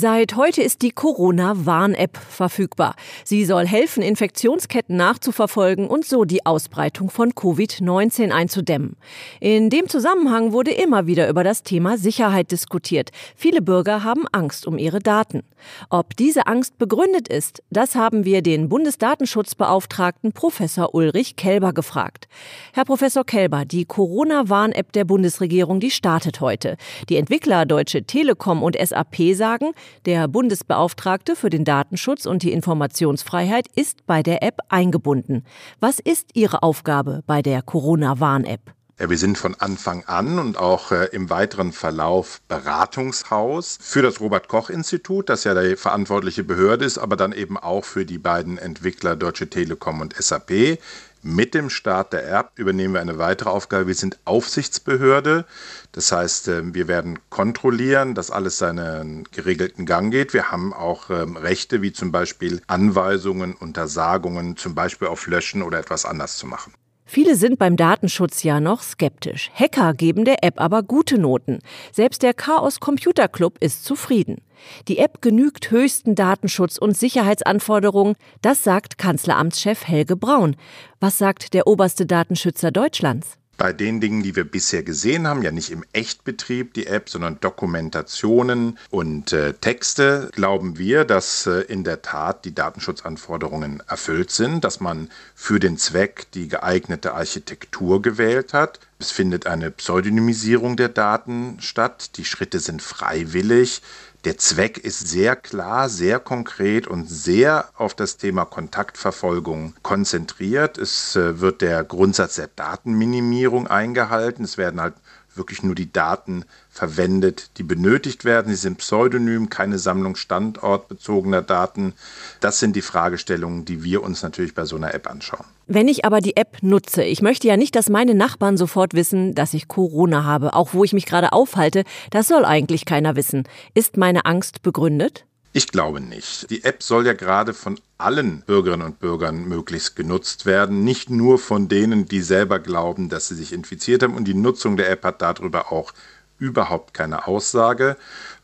Seit heute ist die Corona-Warn-App verfügbar. Sie soll helfen, Infektionsketten nachzuverfolgen und so die Ausbreitung von Covid-19 einzudämmen. In dem Zusammenhang wurde immer wieder über das Thema Sicherheit diskutiert. Viele Bürger haben Angst um ihre Daten. Ob diese Angst begründet ist, das haben wir den Bundesdatenschutzbeauftragten Professor Ulrich Kelber gefragt. Herr Professor Kelber, die Corona-Warn-App der Bundesregierung, die startet heute. Die Entwickler Deutsche Telekom und SAP sagen, der Bundesbeauftragte für den Datenschutz und die Informationsfreiheit ist bei der App eingebunden. Was ist Ihre Aufgabe bei der Corona-Warn-App? Wir sind von Anfang an und auch äh, im weiteren Verlauf Beratungshaus für das Robert Koch Institut, das ja die verantwortliche Behörde ist, aber dann eben auch für die beiden Entwickler Deutsche Telekom und SAP. Mit dem Start der App übernehmen wir eine weitere Aufgabe. Wir sind Aufsichtsbehörde. Das heißt, ähm, wir werden kontrollieren, dass alles seinen geregelten Gang geht. Wir haben auch ähm, Rechte wie zum Beispiel Anweisungen, Untersagungen, zum Beispiel auf Löschen oder etwas anders zu machen. Viele sind beim Datenschutz ja noch skeptisch. Hacker geben der App aber gute Noten. Selbst der Chaos Computer Club ist zufrieden. Die App genügt höchsten Datenschutz- und Sicherheitsanforderungen, das sagt Kanzleramtschef Helge Braun. Was sagt der oberste Datenschützer Deutschlands? Bei den Dingen, die wir bisher gesehen haben, ja nicht im Echtbetrieb die App, sondern Dokumentationen und äh, Texte, glauben wir, dass äh, in der Tat die Datenschutzanforderungen erfüllt sind, dass man für den Zweck die geeignete Architektur gewählt hat. Es findet eine Pseudonymisierung der Daten statt. Die Schritte sind freiwillig. Der Zweck ist sehr klar, sehr konkret und sehr auf das Thema Kontaktverfolgung konzentriert. Es äh, wird der Grundsatz der Datenminimierung eingehalten. Es werden halt wirklich nur die Daten verwendet, die benötigt werden. Sie sind pseudonym, keine Sammlung standortbezogener Daten. Das sind die Fragestellungen, die wir uns natürlich bei so einer App anschauen. Wenn ich aber die App nutze, ich möchte ja nicht, dass meine Nachbarn sofort wissen, dass ich Corona habe, auch wo ich mich gerade aufhalte, das soll eigentlich keiner wissen. Ist meine Angst begründet? Ich glaube nicht. Die App soll ja gerade von allen Bürgerinnen und Bürgern möglichst genutzt werden, nicht nur von denen, die selber glauben, dass sie sich infiziert haben. Und die Nutzung der App hat darüber auch überhaupt keine Aussage.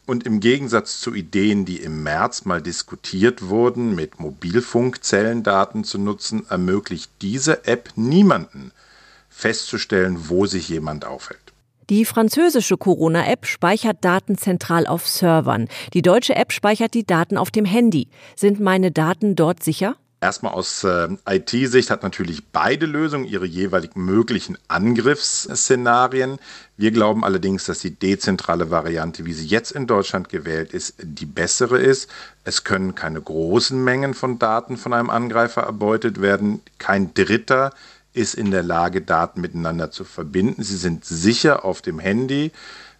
Und im Gegensatz zu Ideen, die im März mal diskutiert wurden, mit Mobilfunkzellendaten zu nutzen, ermöglicht diese App niemanden festzustellen, wo sich jemand aufhält. Die französische Corona-App speichert Daten zentral auf Servern. Die deutsche App speichert die Daten auf dem Handy. Sind meine Daten dort sicher? Erstmal aus äh, IT-Sicht hat natürlich beide Lösungen ihre jeweiligen möglichen Angriffsszenarien. Wir glauben allerdings, dass die dezentrale Variante, wie sie jetzt in Deutschland gewählt ist, die bessere ist. Es können keine großen Mengen von Daten von einem Angreifer erbeutet werden. Kein Dritter ist in der Lage, Daten miteinander zu verbinden. Sie sind sicher auf dem Handy.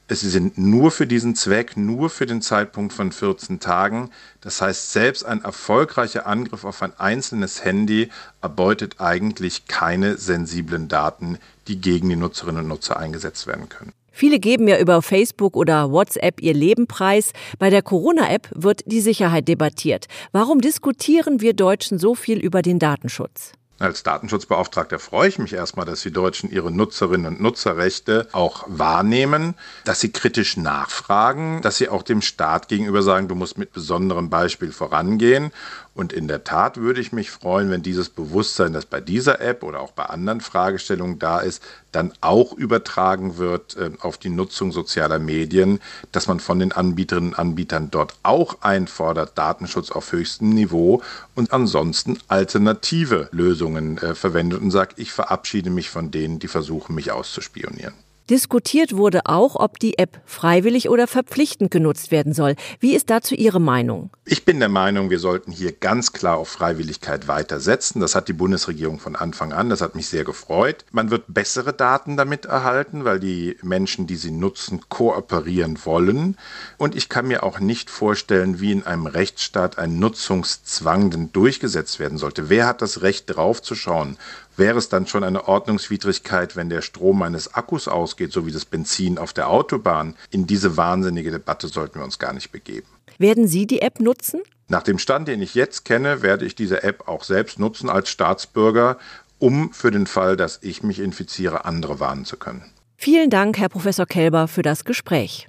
Sie sind nur für diesen Zweck, nur für den Zeitpunkt von 14 Tagen. Das heißt, selbst ein erfolgreicher Angriff auf ein einzelnes Handy erbeutet eigentlich keine sensiblen Daten, die gegen die Nutzerinnen und Nutzer eingesetzt werden können. Viele geben ja über Facebook oder WhatsApp ihr Leben preis. Bei der Corona-App wird die Sicherheit debattiert. Warum diskutieren wir Deutschen so viel über den Datenschutz? Als Datenschutzbeauftragter freue ich mich erstmal, dass die Deutschen ihre Nutzerinnen und Nutzerrechte auch wahrnehmen, dass sie kritisch nachfragen, dass sie auch dem Staat gegenüber sagen, du musst mit besonderem Beispiel vorangehen und in der Tat würde ich mich freuen, wenn dieses Bewusstsein, das bei dieser App oder auch bei anderen Fragestellungen da ist, dann auch übertragen wird äh, auf die Nutzung sozialer Medien, dass man von den Anbieterinnen und Anbietern dort auch einfordert, Datenschutz auf höchstem Niveau und ansonsten alternative Lösungen äh, verwendet und sagt, ich verabschiede mich von denen, die versuchen, mich auszuspionieren. Diskutiert wurde auch, ob die App freiwillig oder verpflichtend genutzt werden soll. Wie ist dazu Ihre Meinung? Ich bin der Meinung, wir sollten hier ganz klar auf Freiwilligkeit weitersetzen. Das hat die Bundesregierung von Anfang an. Das hat mich sehr gefreut. Man wird bessere Daten damit erhalten, weil die Menschen, die sie nutzen, kooperieren wollen. Und ich kann mir auch nicht vorstellen, wie in einem Rechtsstaat ein Nutzungszwang denn durchgesetzt werden sollte. Wer hat das Recht, draufzuschauen, wäre es dann schon eine Ordnungswidrigkeit, wenn der Strom meines Akkus ausgeht, so wie das Benzin auf der Autobahn. In diese wahnsinnige Debatte sollten wir uns gar nicht begeben. Werden Sie die App nutzen? Nach dem Stand, den ich jetzt kenne, werde ich diese App auch selbst nutzen als Staatsbürger, um für den Fall, dass ich mich infiziere, andere warnen zu können. Vielen Dank, Herr Professor Kelber, für das Gespräch.